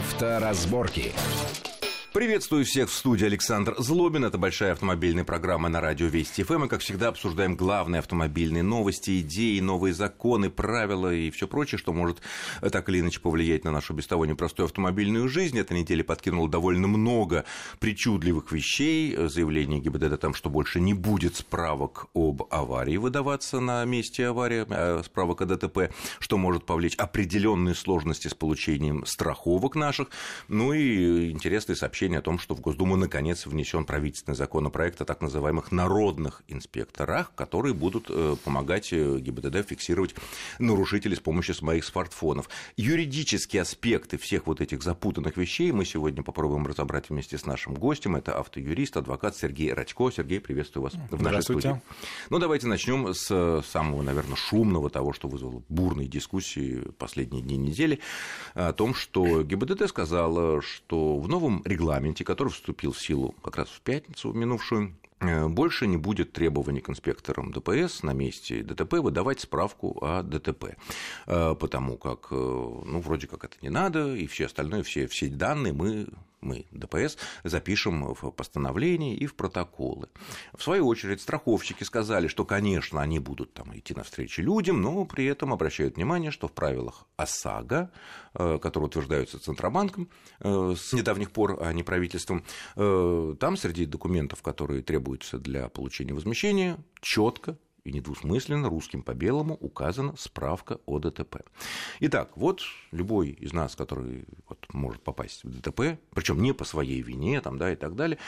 Авторазборки. Приветствую всех в студии Александр Злобин. Это большая автомобильная программа на радио Вести ФМ. Мы, как всегда, обсуждаем главные автомобильные новости, идеи, новые законы, правила и все прочее, что может так или иначе повлиять на нашу без того непростую автомобильную жизнь. Эта неделя подкинула довольно много причудливых вещей. Заявление ГИБДД о том, что больше не будет справок об аварии выдаваться на месте аварии, а справок о ДТП, что может повлечь определенные сложности с получением страховок наших. Ну и интересные сообщения сообщение о том, что в Госдуму наконец внесен правительственный законопроект о так называемых народных инспекторах, которые будут э, помогать э, ГИБДД фиксировать нарушителей с помощью своих смартфонов. Юридические аспекты всех вот этих запутанных вещей мы сегодня попробуем разобрать вместе с нашим гостем. Это автоюрист, адвокат Сергей Радько. Сергей, приветствую вас в нашей студии. Ну, давайте начнем с самого, наверное, шумного того, что вызвало бурные дискуссии последние дни недели, о том, что ГИБДД сказала, что в новом регламенте регламенте, который вступил в силу как раз в пятницу минувшую, э, больше не будет требований к инспекторам ДПС на месте ДТП выдавать справку о ДТП, э, потому как, э, ну, вроде как это не надо, и все остальное, все, все данные мы мы, ДПС, запишем в постановлении и в протоколы. В свою очередь, страховщики сказали, что, конечно, они будут там идти навстречу людям, но при этом обращают внимание, что в правилах ОСАГО, э, которые утверждаются Центробанком э, с недавних пор, а не правительством, э, там среди документов, которые требуются для получения возмещения, четко и недвусмысленно русским по белому указана справка о ДТП. Итак, вот любой из нас, который вот может попасть в ДТП, причем не по своей вине там, да, и так далее,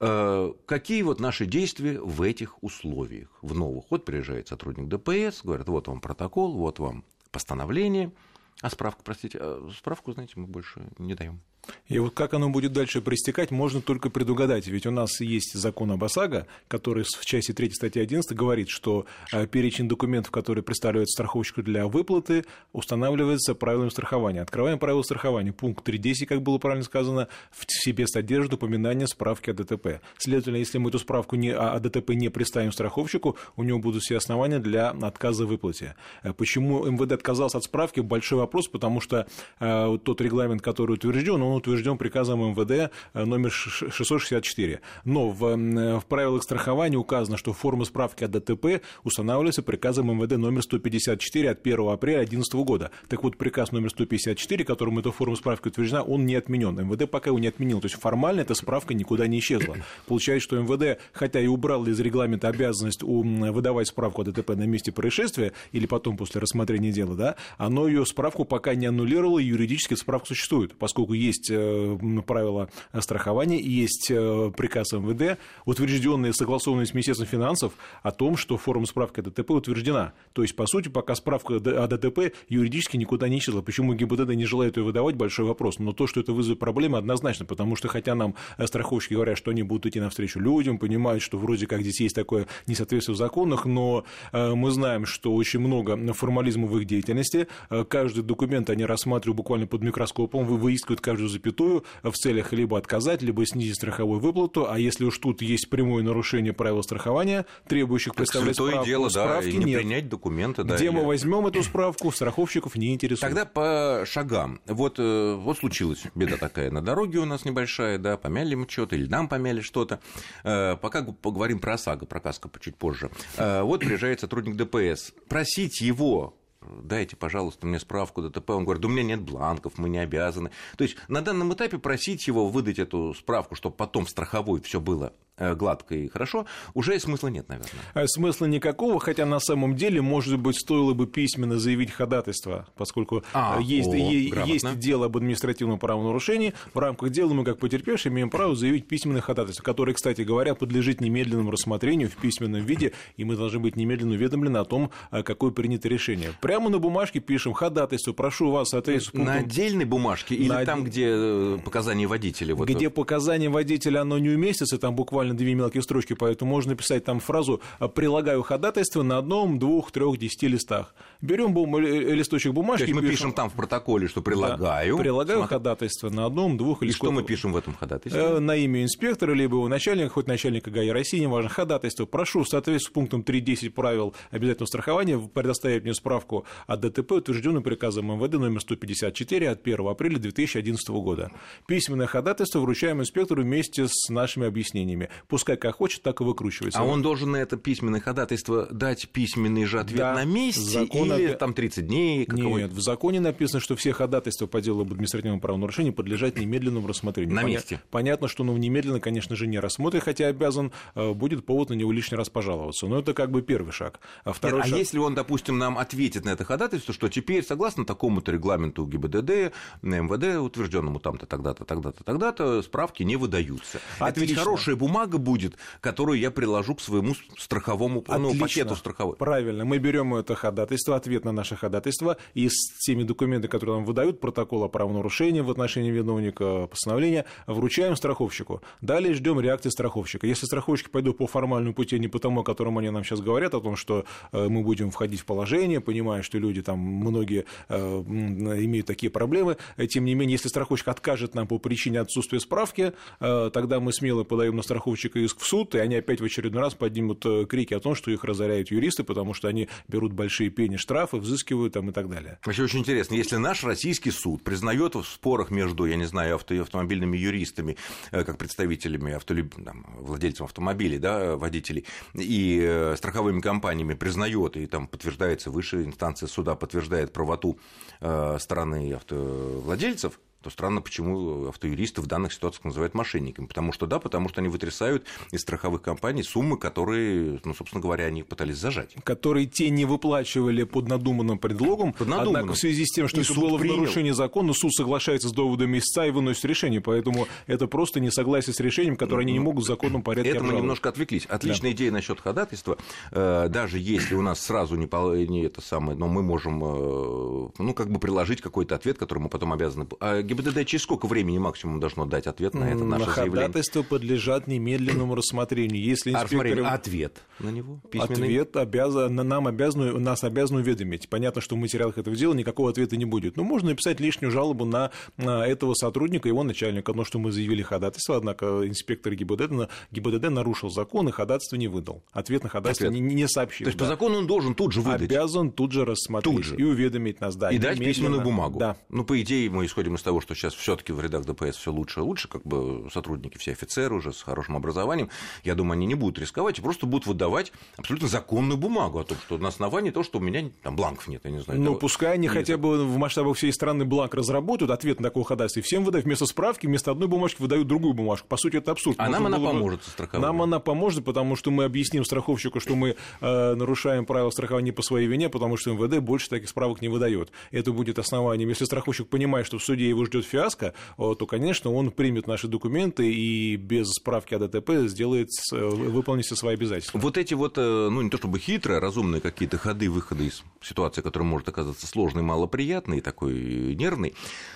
э, какие вот наши действия в этих условиях, в новых? Вот приезжает сотрудник ДПС, говорит, вот вам протокол, вот вам постановление, а справку, простите, а справку, знаете, мы больше не даем. И вот как оно будет дальше проистекать, можно только предугадать. Ведь у нас есть закон об ОСАГО, который в части 3 статьи 11 говорит, что э, перечень документов, которые представляют страховщику для выплаты, устанавливается правилами страхования. Открываем правила страхования. Пункт 3.10, как было правильно сказано, в себе содержит упоминание справки о ДТП. Следовательно, если мы эту справку не, о ДТП не представим страховщику, у него будут все основания для отказа в выплате. Э, почему МВД отказался от справки? Большой вопрос, потому что э, тот регламент, который утвержден, он утвержден приказом МВД э, номер 664. Но в, в правилах страхования указано, что форма справки о ДТП устанавливается приказом МВД номер 154 от 1 апреля 2011 года. Так вот, приказ номер 154, которым эта форма справки утверждена, он не отменен. МВД пока его не отменил. То есть формально эта справка никуда не исчезла. Получается, что МВД, хотя и убрал из регламента обязанность выдавать справку о ДТП на месте происшествия или потом после рассмотрения дела, да, оно ее справку пока не аннулировало, и юридически справка существует, поскольку есть есть э, правила страхования, есть э, приказ МВД, утвержденный, согласованный с Министерством финансов, о том, что форма справки о ДТП утверждена. То есть, по сути, пока справка о ДТП юридически никуда не исчезла. Почему ГИБДД не желает ее выдавать, большой вопрос. Но то, что это вызовет проблемы, однозначно, потому что, хотя нам э, страховщики говорят, что они будут идти навстречу людям, понимают, что вроде как здесь есть такое несоответствие в законах, но мы знаем, что очень много формализма в их деятельности. Каждый документ они рассматривают буквально под микроскопом, выискивают каждую запятую в целях либо отказать, либо снизить страховую выплату, а если уж тут есть прямое нарушение правил страхования, требующих представлять справку, дело, справки да, не нет. принять документы. Где да, мы или... возьмем эту справку, страховщиков не интересует. Тогда по шагам. Вот, э, вот случилась беда такая на дороге у нас небольшая, да, помяли мы что-то, или нам помяли что-то. Э, пока поговорим про ОСАГО, про КАСКО чуть позже. Э, вот приезжает сотрудник ДПС. Просить его дайте, пожалуйста, мне справку ДТП. Он говорит, у меня нет бланков, мы не обязаны. То есть на данном этапе просить его выдать эту справку, чтобы потом в страховой все было гладко и хорошо, уже смысла нет, наверное. А смысла никакого, хотя на самом деле, может быть, стоило бы письменно заявить ходатайство, поскольку а, э, есть, о, есть дело об административном правонарушении. В рамках дела мы, как потерпевшие, имеем право заявить письменное ходатайство, которое, кстати говоря, подлежит немедленному рассмотрению в письменном виде, и мы должны быть немедленно уведомлены о том, э, какое принято решение. Прямо на бумажке пишем ходатайство, прошу вас соответствовать На отдельной бумажке или на... там, где показания водителя? Вот... Где показания водителя, оно не уместится, там буквально буквально две мелкие строчки, поэтому можно написать там фразу «прилагаю ходатайство на одном, двух, трех, десяти листах». Берем бум... листочек бумажки. То есть мы пишем... пишем там в протоколе, что прилагаю. Да, прилагаю Смотри. ходатайство на одном, двух или И что мы пишем в этом ходатайстве? Э, на имя инспектора, либо его начальника, хоть начальника ГАИ России, неважно, ходатайство. Прошу в соответствии с пунктом 3.10 правил обязательного страхования предоставить мне справку о ДТП, утвержденную приказом МВД номер 154 от 1 апреля 2011 года. Письменное ходатайство вручаем инспектору вместе с нашими объяснениями. Пускай как хочет, так и выкручивается. А он должен на это письменное ходатайство дать письменный же ответ да, на месте закон или там 30 дней? Нет, в законе написано, что все ходатайства по делу об административном правонарушении подлежат немедленному рассмотрению. На месте. Понятно, что ну, немедленно, конечно же, не рассмотрит, хотя обязан, э, будет повод на него лишний раз пожаловаться. Но это как бы первый шаг. А, второй Нет, а шаг... а если он, допустим, нам ответит на это ходатайство, что теперь, согласно такому-то регламенту ГИБДД, на МВД, утвержденному там-то, тогда-то, тогда-то, тогда-то, справки не выдаются. Отлично. Это ведь хорошая бумага будет, которую я приложу к своему страховому ну, пакету страховой. Правильно. Мы берем это ходатайство, ответ на наше ходатайство, и с теми документами, которые нам выдают, протокол о правонарушении в отношении виновника постановления, вручаем страховщику. Далее ждем реакции страховщика. Если страховщики пойдут по формальному пути, не по тому, о котором они нам сейчас говорят, о том, что э, мы будем входить в положение, понимая, что люди там, многие э, имеют такие проблемы, тем не менее, если страховщик откажет нам по причине отсутствия справки, э, тогда мы смело подаем на страховщика иск в суд, и они опять в очередной раз поднимут крики о том, что их разоряют юристы, потому что они берут большие пени штрафы, взыскивают там и так далее. Вообще очень интересно, если наш российский суд признает в спорах между, я не знаю, авто, автомобильными юристами, как представителями автолюб... там, владельцев автомобилей, да, водителей, и э, страховыми компаниями признает и там подтверждается, высшая инстанция суда подтверждает правоту э, стороны автовладельцев, то странно, почему автоюристы в данных ситуациях называют мошенниками. Потому что да, потому что они вытрясают из страховых компаний суммы, которые, ну, собственно говоря, они пытались зажать. Которые те не выплачивали под надуманным предлогом, под надуманным. однако в связи с тем, что и это было принял. в нарушении закона, суд соглашается с доводами истца и выносит решение. Поэтому это просто несогласие с решением, которое они не могут в законном порядке Это мы немножко отвлеклись. Отличная да. идея насчет ходатайства. Э, даже если у нас сразу не, не это самое, но мы можем, э, ну, как бы приложить какой-то ответ, который мы потом обязаны а ГИБДД через сколько времени максимум должно дать ответ на это наше на заявление? Ходатайства подлежат немедленному рассмотрению. Если инспектор... а, смотри, ответ на него? Письменный? Ответ обязан, нам обязаны, нас обязаны уведомить. Понятно, что в материалах этого дела никакого ответа не будет. Но можно написать лишнюю жалобу на, на этого сотрудника, его начальника. Но что мы заявили ходатайство, однако инспектор ГИБДД, ГИБДД нарушил закон и ходатайство не выдал. Ответ на ходатайство ответ. Не, не сообщил. То есть да. по закону он должен тут же выдать? Обязан тут же рассмотреть тут же. и уведомить нас. Да, и дать письменную бумагу? Да. Ну, по идее, мы исходим из того, что сейчас все-таки в рядах ДПС все лучше и лучше, как бы сотрудники все офицеры уже с хорошим образованием, я думаю, они не будут рисковать и просто будут выдавать абсолютно законную бумагу о том, что на основании того, что у меня там бланков нет, я не знаю. Ну, того, пускай они хотя бы в масштабах всей страны бланк разработают, ответ на такое ходатайство, и всем выдают вместо справки, вместо одной бумажки выдают другую бумажку. По сути, это абсурд. А нам она поможет со страховой? Нам она поможет, потому что мы объясним страховщику, что мы э, нарушаем правила страхования по своей вине, потому что МВД больше таких справок не выдает. Это будет основанием. Если страховщик понимает, что в суде его ждет фиаско, то, конечно, он примет наши документы и без справки о ДТП сделает, выполнит все свои обязательства. Вот эти вот, э, ну, не то чтобы хитрые, а разумные какие-то ходы, выходы из ситуации, которая может оказаться сложной, малоприятной, такой нервной,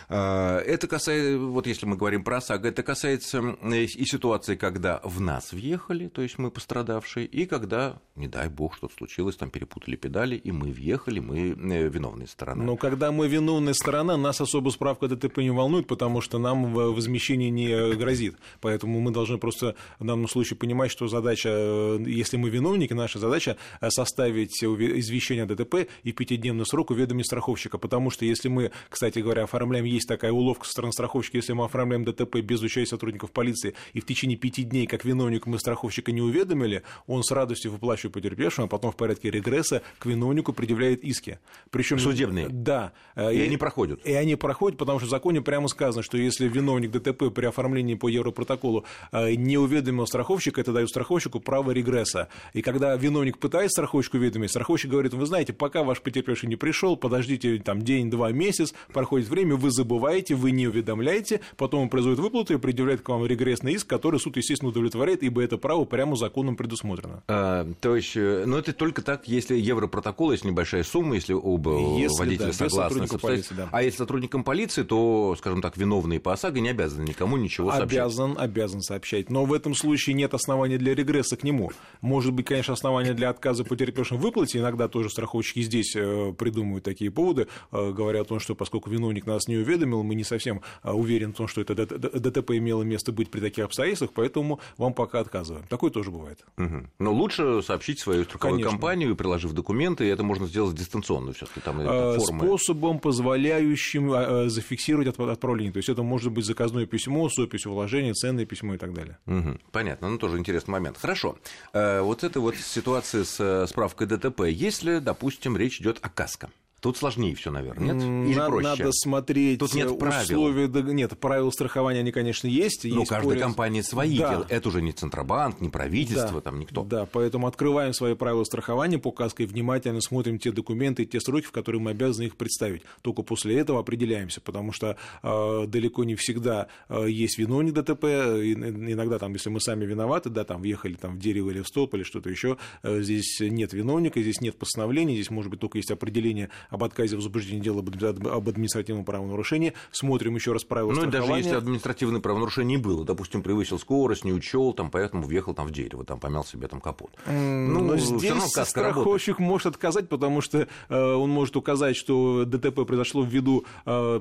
а, это касается, вот если мы говорим про ОСАГО, это касается и ситуации, когда в нас въехали, то есть мы пострадавшие, и когда, не дай бог, что-то случилось, там перепутали педали, и мы въехали, мы э, виновная сторона. Но когда мы виновная сторона, нас особо справка ДТП не волнует, потому что нам возмещение не грозит. Поэтому мы должны просто в данном случае понимать, что задача, э, если мы виновники, наша задача э, составить извещение о ДТП и пятидневный срок уведомить страховщика. Потому что если мы, кстати говоря, оформляем, есть такая уловка со стороны страховщика, если мы оформляем ДТП без участия сотрудников полиции, и в течение пяти дней, как виновник, мы страховщика не уведомили, он с радостью выплачивает потерпевшему, а потом в порядке регресса к виновнику предъявляет иски. Причем судебные. Да. И, и они проходят. И они проходят, потому что в законе прямо сказано, что если виновник ДТП при оформлении по Европротоколу э, не уведомил страховщика, это дает страховщику право регресса. И когда виновник пытается страховщику уведомить, страховщик говорит, вы знаете, пока ваш потерпевший не пришел, подождите там день, два, месяц, проходит время, вы забываете, вы не уведомляете, потом он производит выплату и предъявляет к вам регрессный иск, который суд, естественно, удовлетворяет, ибо это право прямо законом предусмотрено. А, то есть, э, ну это только так, если европротокол, если небольшая сумма, если оба если, водителя да, согласны. Полиции, да. А если сотрудникам полиции, то скажем так, виновные по ОСАГО, не обязаны никому ничего сообщать. Обязан, обязан сообщать. Но в этом случае нет основания для регресса к нему. Может быть, конечно, основания для отказа потерпевшим в выплате. Иногда тоже страховщики здесь э, придумывают такие поводы, э, говоря о том, что поскольку виновник нас не уведомил, мы не совсем э, уверены в том, что это ДТП имело место быть при таких обстоятельствах, поэтому вам пока отказываем. Такое тоже бывает. Угу. Но лучше сообщить свою страховую конечно. компанию, приложив документы, и это можно сделать дистанционно все-таки. Там формы. Способом, позволяющим зафиксировать отправление. То есть это может быть заказное письмо с описью вложения, ценное письмо и так далее. Угу. Понятно, ну тоже интересный момент. Хорошо. Вот эта вот ситуация с справкой ДТП. Если, допустим, речь идет о КАСКО, Тут сложнее все, наверное, нет? Или проще? Надо смотреть Тут нет условия... Правил. Нет, правила страхования, они, конечно, есть. Но есть каждой порез... компании свои. Да. Это уже не Центробанк, не правительство, да. там никто. Да, поэтому открываем свои правила страхования по КАСКО и внимательно смотрим те документы, те сроки, в которые мы обязаны их представить. Только после этого определяемся, потому что э, далеко не всегда э, есть виновник ДТП. Иногда, там, если мы сами виноваты, да, там въехали там, в дерево или в столб или что-то еще, э, здесь нет виновника, здесь нет постановления, здесь, может быть, только есть определение об отказе в возбуждении дела об административном правонарушении, смотрим еще раз правила Ну, даже если административное правонарушение было, допустим, превысил скорость, не учел, там, поэтому въехал там в дерево, там, помял себе там капот. Ну, Но здесь страховщик может отказать, потому что э, он может указать, что ДТП произошло ввиду э,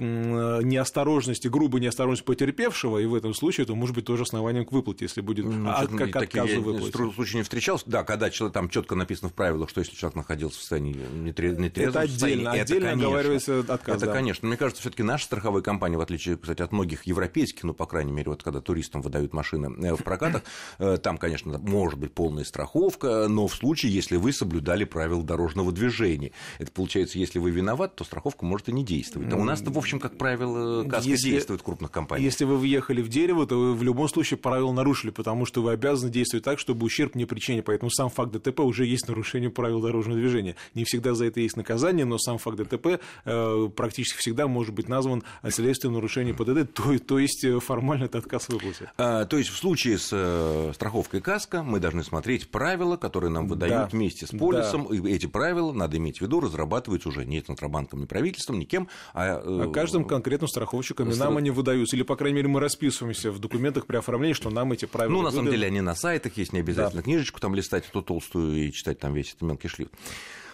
неосторожности, грубой неосторожности потерпевшего, и в этом случае это может быть тоже основанием к выплате, если будет ну, от, как отказу выплате. В случае не встречался, да, когда человек, там четко написано в правилах, что если человек находился в состоянии нетрезвом это отдельно, отдельно это, оговаривается отказ. Это, да. конечно. Мне кажется, все-таки наши страховые компании, в отличие, кстати, от многих европейских, ну, по крайней мере, вот когда туристам выдают машины э, в прокатах, э, там, конечно, может быть полная страховка, но в случае, если вы соблюдали правила дорожного движения. Это получается, если вы виноват, то страховка может и не действовать. А у нас-то, в общем, как правило, каска если, действует в крупных компаниях. Если вы въехали в дерево, то вы в любом случае правила нарушили, потому что вы обязаны действовать так, чтобы ущерб не причинить. Поэтому сам факт ДТП уже есть нарушение правил дорожного движения. Не всегда за это есть наказание, но сам факт ДТП э, практически всегда может быть назван следствием нарушения ПДД, то, то есть э, формально это отказ в выплате. А, то есть в случае с э, страховкой КАСКО мы должны смотреть правила, которые нам выдают да. вместе с полисом, да. и эти правила, надо иметь в виду, разрабатываются уже не Центробанком, не правительством, никем, а... а каждым конкретным страховщиком, и нам они выдаются, или, по крайней мере, мы расписываемся в документах при оформлении, что нам эти правила Ну, на самом деле, они на сайтах есть, не обязательно да. книжечку там листать, эту толстую и читать там весь этот мелкий шрифт.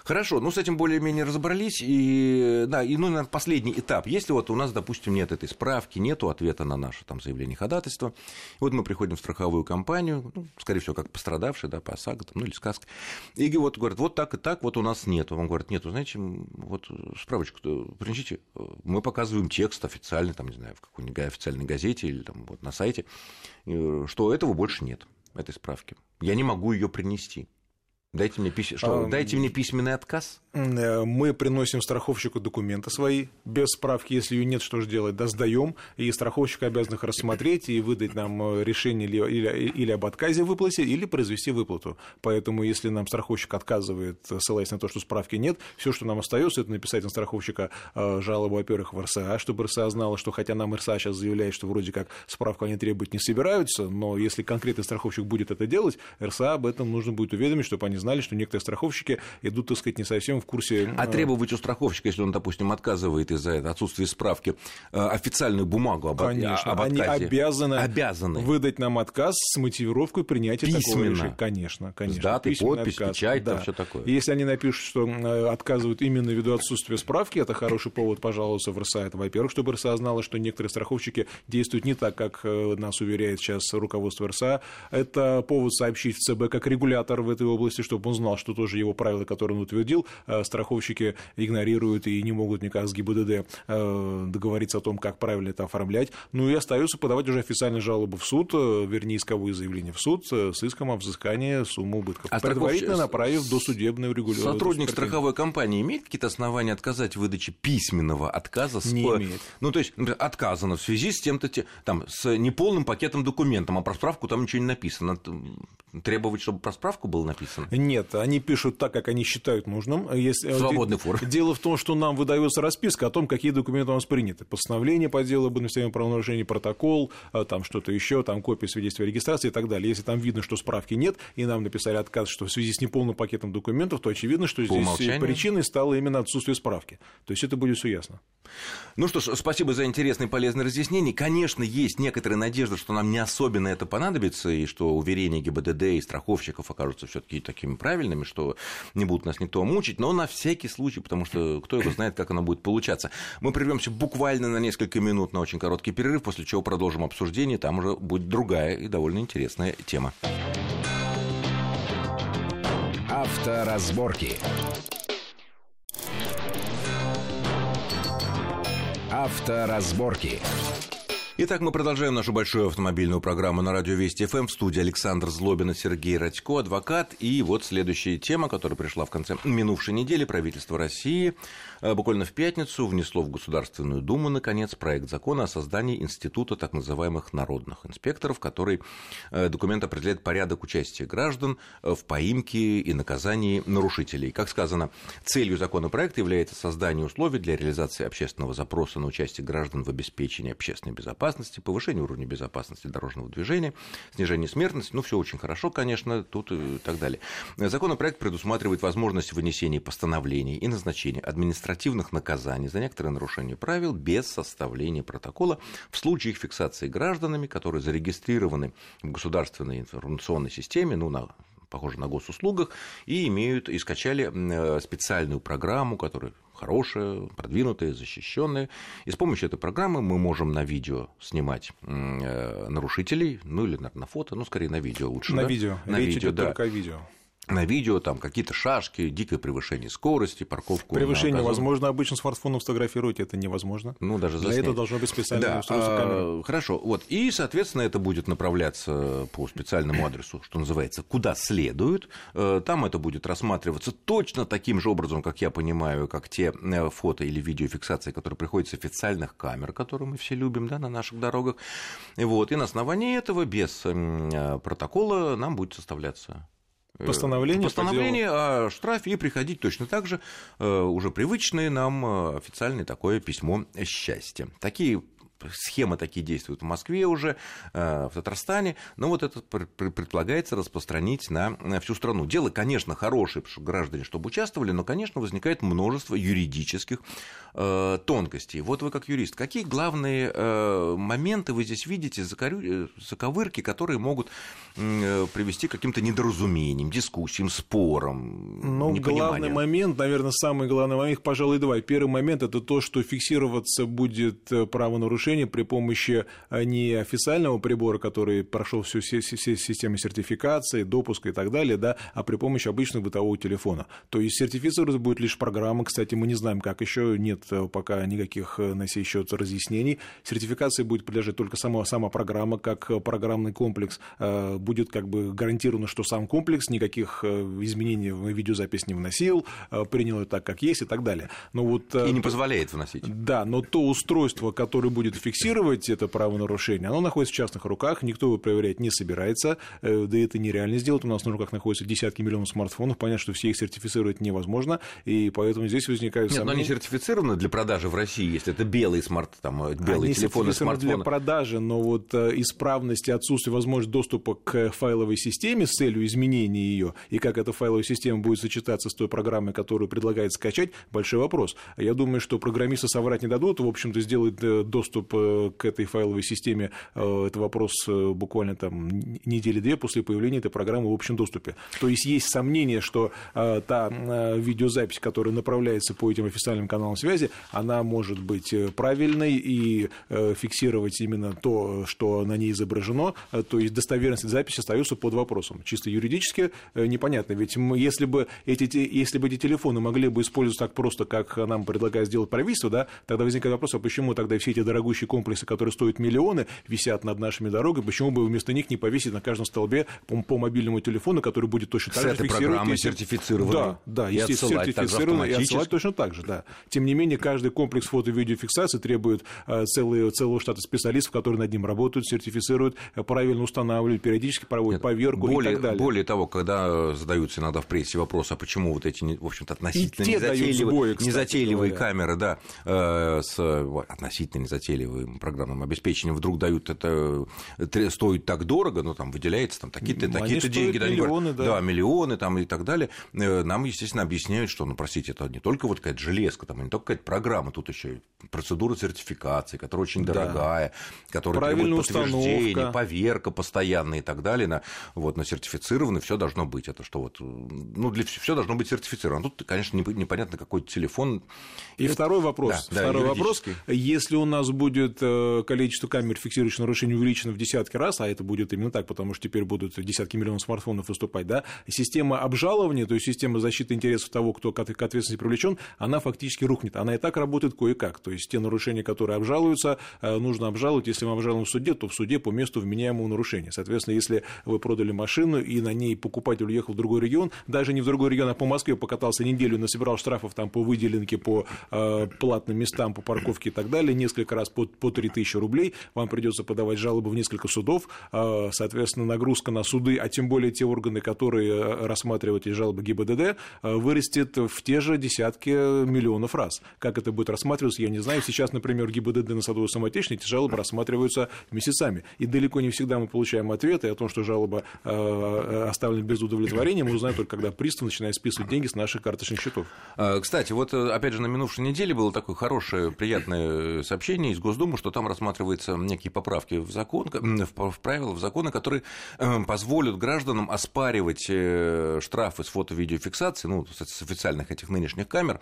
Хорошо, ну с этим более-менее разобрались. И, да, и, ну, наверное, последний этап. Если вот у нас, допустим, нет этой справки, нет ответа на наше там, заявление ходатайства, вот мы приходим в страховую компанию, ну, скорее всего, как пострадавший, да, по ОСАГО, там, ну, или сказка, и вот говорят, вот так и так, вот у нас нет. Он говорит, нет, знаете, вот справочку принесите, мы показываем текст официальный, там, не знаю, в какой-нибудь официальной газете или там вот на сайте, э, что этого больше нет, этой справки. Я не могу ее принести. Дайте мне, пись... что, а, дайте мне письменный отказ. Э, мы приносим страховщику документы свои, без справки, если ее нет, что же делать, да, сдаем, и страховщик обязан их рассмотреть и выдать нам э, решение или, или, или об отказе в выплате, или произвести выплату. Поэтому, если нам страховщик отказывает, ссылаясь на то, что справки нет, все, что нам остается, это написать на страховщика э, жалобу, во-первых, в РСА, чтобы РСА знала, что хотя нам РСА сейчас заявляет, что вроде как справку они требовать не собираются, но если конкретный страховщик будет это делать, РСА об этом нужно будет уведомить, чтобы они знали, что некоторые страховщики идут, так сказать, не совсем в курсе. А э, требовать у страховщика, если он, допустим, отказывает из-за отсутствия справки, э, официальную бумагу об, Конечно, об отказе? Они обязаны, обязаны выдать нам отказ с мотивировкой принятия Письменно. такого решения. Конечно, конечно. С датой, подпись, отказ. печать, да. там все такое. Если они напишут, что э, отказывают именно ввиду отсутствия справки, это хороший повод пожаловаться в РСА. Это, во-первых, чтобы РСА знала, что некоторые страховщики действуют не так, как нас уверяет сейчас руководство РСА. Это повод сообщить в ЦБ как регулятор в этой области, чтобы он знал, что тоже его правила, которые он утвердил, э, страховщики игнорируют и не могут никак с ГИБДД э, договориться о том, как правильно это оформлять. Ну и остается подавать уже официальную жалобу в суд, э, вернее, исковые заявления в суд с иском о взыскании суммы убытков. А предварительно направив досудебное урегулирование. Сотрудник страховой компании имеет какие-то основания отказать в выдаче письменного отказа? Не с... имеет. Ну, то есть, отказано в связи с тем-то, там, с неполным пакетом документов, а про справку там ничего не написано. Требовать, чтобы про справку было написано? Нет, они пишут так, как они считают нужным. Если... В свободной форме. Дело в том, что нам выдается расписка о том, какие документы у нас приняты. Постановление по делу об административном правонарушении, протокол, а, там что-то еще, там копия свидетельства о регистрации и так далее. Если там видно, что справки нет, и нам написали отказ, что в связи с неполным пакетом документов, то очевидно, что здесь причиной стало именно отсутствие справки. То есть это будет все ясно. Ну что ж, спасибо за интересные и полезные разъяснения. Конечно, есть некоторая надежда, что нам не особенно это понадобится, и что уверения ГИБДД и страховщиков окажутся все таки такими правильными, что не будут нас никто мучить, но на всякий случай, потому что кто его знает, как оно будет получаться. Мы прервемся буквально на несколько минут на очень короткий перерыв, после чего продолжим обсуждение, там уже будет другая и довольно интересная тема. Авторазборки. Авторазборки. Итак, мы продолжаем нашу большую автомобильную программу на радио Вести ФМ. В студии Александр Злобин и Сергей Радько, адвокат. И вот следующая тема, которая пришла в конце минувшей недели. Правительство России э, буквально в пятницу внесло в Государственную Думу, наконец, проект закона о создании института так называемых народных инспекторов, который э, документ определяет порядок участия граждан э, в поимке и наказании нарушителей. Как сказано, целью законопроекта является создание условий для реализации общественного запроса на участие граждан в обеспечении общественной безопасности безопасности, повышение уровня безопасности дорожного движения, снижение смертности, ну, все очень хорошо, конечно, тут и так далее. Законопроект предусматривает возможность вынесения постановлений и назначения административных наказаний за некоторые нарушения правил без составления протокола в случае их фиксации гражданами, которые зарегистрированы в государственной информационной системе, ну, на похоже на госуслугах, и имеют и скачали э, специальную программу, которая хорошая, продвинутая, защищенная. И с помощью этой программы мы можем на видео снимать э, нарушителей, ну или на фото, ну скорее на видео лучше. На да? видео. На Речь видео, да. только о видео на видео там какие-то шашки, дикое превышение скорости, парковку. Превышение возможно, обычно смартфоном сфотографировать это невозможно. Ну, даже заснять. Для этого должно быть специальное да, устройство камеры. Хорошо, вот, и, соответственно, это будет направляться по специальному адресу, что называется, куда следует. Э, там это будет рассматриваться точно таким же образом, как я понимаю, как те э, фото или видеофиксации, которые приходят с официальных камер, которые мы все любим да, на наших дорогах. Вот, и на основании этого, без э, протокола, нам будет составляться Постановление, постановление о штрафе и приходить точно так же уже привычное нам официальное такое письмо счастья. Такие схемы такие действуют в Москве уже, э, в Татарстане, но вот это предполагается распространить на всю страну. Дело, конечно, хорошее, потому что граждане, чтобы участвовали, но, конечно, возникает множество юридических э, тонкостей. Вот вы как юрист, какие главные э, моменты вы здесь видите, заковырки, которые могут привести к каким-то недоразумениям, дискуссиям, спорам, Ну, главный момент, наверное, самый главный момент, пожалуй, два. Первый момент – это то, что фиксироваться будет правонарушение нарушение при помощи а, не официального прибора, который прошел всю систему сертификации, допуска и так далее, да, а при помощи обычного бытового телефона. То есть сертифицироваться будет лишь программа, кстати, мы не знаем, как еще, нет э, пока никаких э, на сей счет разъяснений. Сертификации будет подлежать только сама, сама программа, как э, программный комплекс. Будет как бы гарантировано, что сам комплекс никаких изменений в видеозапись не вносил, принял это так, как есть и так далее. Но вот, и не позволяет вносить. Да, но то устройство, которое будет фиксировать это правонарушение, оно находится в частных руках, никто его проверять не собирается, э, да и это нереально сделать. У нас на руках находятся десятки миллионов смартфонов, понятно, что все их сертифицировать невозможно, и поэтому здесь возникают Нет, сомнения. но они сертифицированы для продажи в России, если это белый смарт, там, э, белые они телефоны, смартфоны. для продажи, но вот э, исправность и отсутствие возможности доступа к файловой системе с целью изменения ее, и как эта файловая система будет сочетаться с той программой, которую предлагает скачать, большой вопрос. Я думаю, что программисты соврать не дадут, в общем-то, сделают доступ доступ к этой файловой системе, э, это вопрос э, буквально там недели-две после появления этой программы в общем доступе. То есть есть сомнение, что э, та видеозапись, которая направляется по этим официальным каналам связи, она может быть правильной и фиксировать именно то, что на ней изображено, то есть достоверность записи остается под вопросом. Чисто юридически непонятно, ведь если бы эти, если бы эти телефоны могли бы использоваться так просто, как нам предлагает сделать правительство, да, тогда возникает вопрос, а почему тогда все эти дорогущие дорогущие комплексы, которые стоят миллионы, висят над нашими дорогами, почему бы вместо них не повесить на каждом столбе по, по мобильному телефону, который будет точно так же фиксировать... программой сертифицированы. Да, да, и естественно, сертифицированы, и отсылать точно так же, да. Тем не менее, каждый комплекс фото-видеофиксации требует э, целый, целого штата специалистов, которые над ним работают, сертифицируют, э, правильно устанавливают, периодически проводят Нет, поверку более, и так далее. Более того, когда задаются иногда в прессе вопросы, а почему вот эти, в общем-то, относительно незатейливые, незатейливые камеры, да, э, с относительно незатейливые встроенным программным обеспечением, вдруг дают это, стоит так дорого, ну, там выделяется там такие-то такие деньги. Миллионы, да. Да, миллионы там и так далее. Нам, естественно, объясняют, что, ну, простите, это не только вот какая-то железка, там, не только какая-то программа, тут еще процедура сертификации, которая очень дорогая, да. которая требует подтверждения, поверка постоянная и так далее. На, вот, на сертифицированный все должно быть. Это что вот, ну, для все должно быть сертифицировано. Тут, конечно, непонятно, какой телефон. И это... второй вопрос. Да, второй да, вопрос. Если у нас будет э, количество камер, фиксирующих нарушения, увеличено в десятки раз, а это будет именно так, потому что теперь будут десятки миллионов смартфонов выступать, да, система обжалования, то есть система защиты интересов того, кто к ответственности привлечен, она фактически рухнет. Она и так работает кое-как. То есть те нарушения, которые обжалуются, э, нужно обжаловать. Если мы обжалуем в суде, то в суде по месту вменяемого нарушения. Соответственно, если вы продали машину и на ней покупатель уехал в другой регион, даже не в другой регион, а по Москве покатался неделю, насобирал штрафов там по выделенке, по э, платным местам, по парковке и так далее, несколько раз по, по 3000 рублей, вам придется подавать жалобы в несколько судов, э, соответственно, нагрузка на суды, а тем более те органы, которые э, рассматривают эти жалобы ГИБДД, э, вырастет в те же десятки миллионов раз. Как это будет рассматриваться, я не знаю. Сейчас, например, ГИБДД на садовую самотечность эти жалобы рассматриваются месяцами. И далеко не всегда мы получаем ответы о том, что жалоба э, оставлена без удовлетворения. Мы узнаем только, когда пристав начинает списывать деньги с наших карточных счетов. А, кстати, вот опять же на минувшей неделе было такое хорошее, приятное сообщение из Госдумы, что там рассматриваются некие поправки в закон, в правила, в законы, которые позволят гражданам оспаривать э, штрафы с фото-видеофиксации, ну, с официальных этих нынешних камер,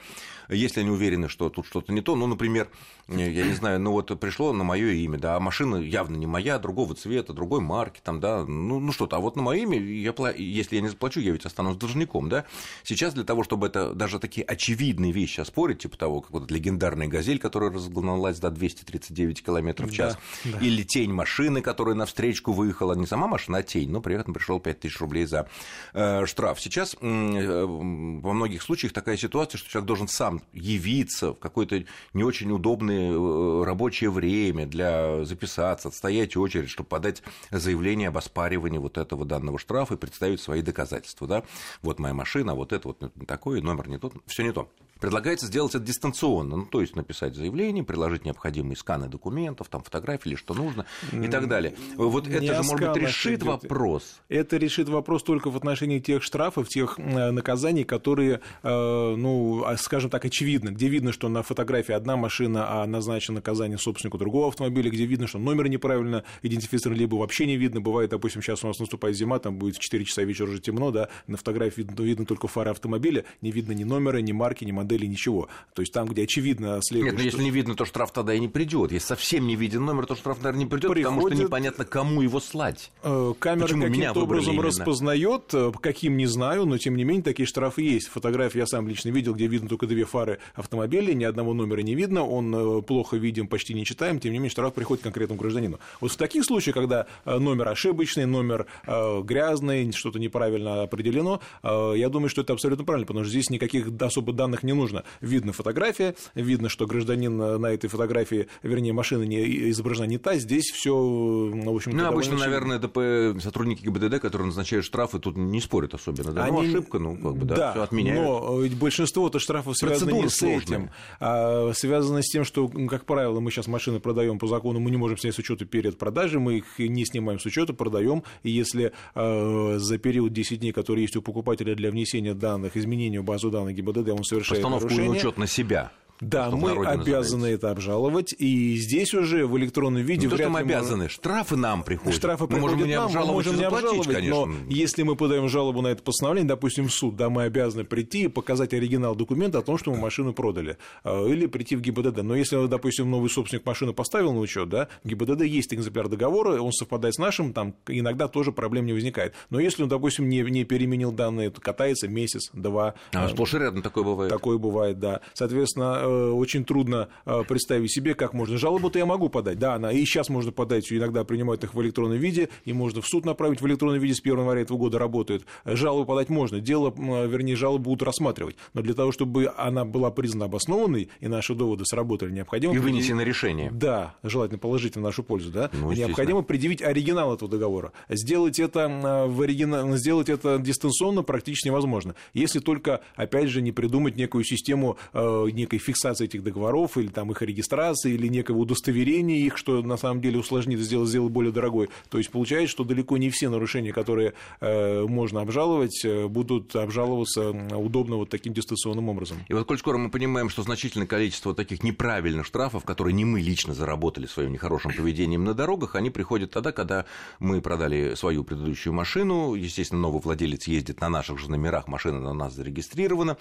если они уверены, что тут что-то не то. Ну, например, я не знаю, ну вот пришло на мое имя, да, а машина явно не моя, другого цвета, другой марки, там, да, ну, ну что-то, а вот на мое имя, я, если я не заплачу, я ведь останусь должником, да. Сейчас для того, чтобы это даже такие очевидные вещи оспорить, типа того, как вот легендарная «Газель», которая разгналась до 239 км в час, да, да. или тень машины, которая на встречку выехала, не сама машина, а тень, но при этом пришел 5000 рублей за э, штраф. Сейчас э, во многих случаях такая ситуация, что человек должен сам явиться в какое-то не очень удобное э, рабочее время для записаться, отстоять очередь, чтобы подать заявление об оспаривании вот этого данного штрафа и представить свои доказательства. Да? Вот моя машина, вот это вот такое, номер не тот, все не то. Предлагается сделать это дистанционно, ну, то есть написать заявление, приложить необходимые сканы документов, там фотографии или что нужно и так далее. Вот это же, может быть, решит вопрос. Это решит вопрос только в отношении тех штрафов, тех э, наказаний, которые, э, ну, а, скажем так, очевидны, где видно, что на фотографии одна машина, а назначено наказание собственнику другого автомобиля, где видно, что номер неправильно идентифицирован, либо вообще не видно. Бывает, допустим, сейчас у нас наступает зима, там будет в 4 часа вечера уже темно, да, на фотографии видно, видно только фары автомобиля, не видно ни номера, ни марки, ни модели, ничего. То есть там, где очевидно следует... Нет, но если не видно, то штраф тогда и не придет. Если совсем не виден номер, то штраф, наверное, не придет, Приходит... потому что непонятно, кому его слать. Э, камера каким-то образом распознает, э, каким не знаю, но тем не менее такие штрафы есть. Фотографии я сам лично видел, где видно только две фары автомобиля, ни одного номера не видно, он э, плохо видим, почти не читаем, тем не менее штраф приходит конкретному гражданину. Вот в таких случаях, когда номер ошибочный, номер грязный, что-то неправильно определено, я думаю, что это абсолютно правильно, потому что здесь никаких особо данных не нужно. Видно фотография, видно, что гражданин на этой фотографии, вернее, машина не изображена не та, здесь все, в общем Ну, обычно, очевидно. наверное, ДП, сотрудники ГИБДД, которые назначают штрафы, тут не спорят особенно, да? Ну, Они... Ну, ошибка, ну, как бы, да, да все отменяют. но ведь большинство-то штрафов связано не с этим, а связано с тем, что, как правило, мы сейчас машины продаем по закону, мы не можем снять с учета перед продажей, мы их не снимаем с учета, продаем, и если э, за период 10 дней, который есть у покупателя для внесения данных, изменения в базу данных ГИБДД, он совершает Постановку нарушение, учет на себя. Да, мы обязаны это обжаловать, и здесь уже в электронном виде... Не то, что мы обязаны, штрафы нам приходят. Штрафы мы приходят можем нам, мы можем не обжаловать, конечно. но если мы подаем жалобу на это постановление, допустим, в суд, да, мы обязаны прийти и показать оригинал документа о том, что мы машину продали, а, или прийти в ГИБДД. Но если, допустим, новый собственник машины поставил на учет, да, в ГИБДД есть экземпляр договора, он совпадает с нашим, там иногда тоже проблем не возникает. Но если он, допустим, не, не переменил данные, то катается месяц, два. А, сплошь и рядом такое бывает. Такое бывает, да. Соответственно, Э, очень трудно э, представить себе, как можно. Жалобу-то я могу подать, да, она и сейчас можно подать, иногда принимают их в электронном виде, и можно в суд направить в электронном виде с 1 января этого года работает. Жалобу подать можно, дело, вернее, жалобу будут рассматривать, но для того, чтобы она была признана обоснованной, и наши доводы сработали, необходимо... И вынесено решение. Да, желательно положить в нашу пользу, да, ну, необходимо предъявить оригинал этого договора. Сделать это, в оригинал... сделать это дистанционно практически невозможно, если только, опять же, не придумать некую систему э, некой фиксации фиксации этих договоров, или там их регистрации, или некого удостоверения их, что на самом деле усложнит, сделать, сделать более дорогой. То есть получается, что далеко не все нарушения, которые э, можно обжаловать, э, будут обжаловаться удобно вот таким дистанционным образом. И вот коль скоро мы понимаем, что значительное количество таких неправильных штрафов, которые не мы лично заработали своим нехорошим поведением на дорогах, они приходят тогда, когда мы продали свою предыдущую машину, естественно, новый владелец ездит на наших же номерах, машина на нас зарегистрирована,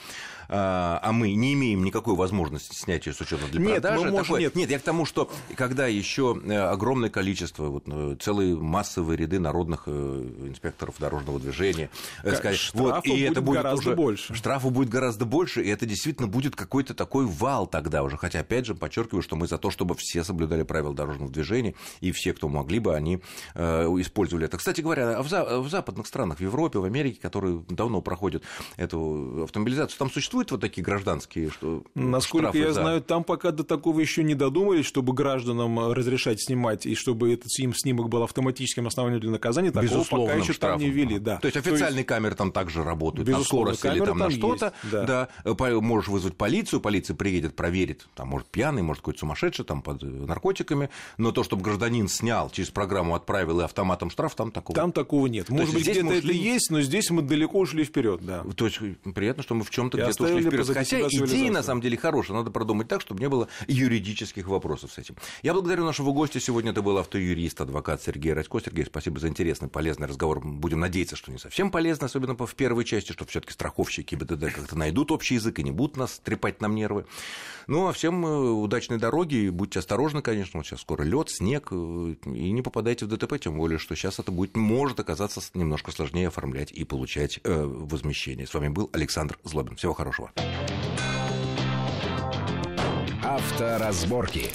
а, а мы не имеем никакой возможности снять ее с учета для нет, продажи. Мы можем, такое... нет. нет, я к тому, что когда еще э, огромное количество, вот, э, целые массовые ряды народных э, инспекторов дорожного движения, сказать, вот, и будет это будет гораздо уже, больше. Штрафу будет гораздо больше, и это действительно будет какой-то такой вал тогда уже. Хотя, опять же, подчеркиваю, что мы за то, чтобы все соблюдали правила дорожного движения, и все, кто могли бы, они использовали это. Кстати говоря, в, за... в западных странах, в Европе, в Америке, которые давно проходят эту автомобилизацию, там существуют вот такие гражданские, что Насколько я за... знаю, там пока до такого еще не додумались, чтобы гражданам разрешать снимать, и чтобы этот снимок был автоматическим основанием для наказания, такого Безусловно, пока еще штрафом. там не ввели. Да. То есть официальные То есть... камеры там также работают, на скорость или там, там на что-то. Да. да. Можешь вызвать полицию, полиция приедет, проверит, там, может, пьяный, может, какой-то сумасшедший, там, под наркотиками, но то, чтобы гражданин снял, через программу отправил и автоматом штраф, там такого Там такого нет. Может быть, где-то это есть, но здесь мы далеко ушли вперед, да. То есть приятно, что мы в чем-то где-то ушли вперед. Хотя идея, на самом деле, хорошая. Надо продумать так, чтобы не было юридических вопросов с этим. Я благодарю нашего гостя. Сегодня это был автоюрист, адвокат Сергей Радько. Сергей, спасибо за интересный, полезный разговор. Будем надеяться, что не совсем полезно, особенно в первой части, что все таки страховщики БДД как-то найдут общий язык и не будут нас трепать нам нервы. Ну, а всем э, удачной дороги. Будьте осторожны, конечно. Вот сейчас скоро лед, снег. Э, и не попадайте в ДТП, тем более, что сейчас это будет, может оказаться немножко сложнее оформлять и получать э, возмещение. С вами был Александр Злобин. Всего хорошего. Авторазборки.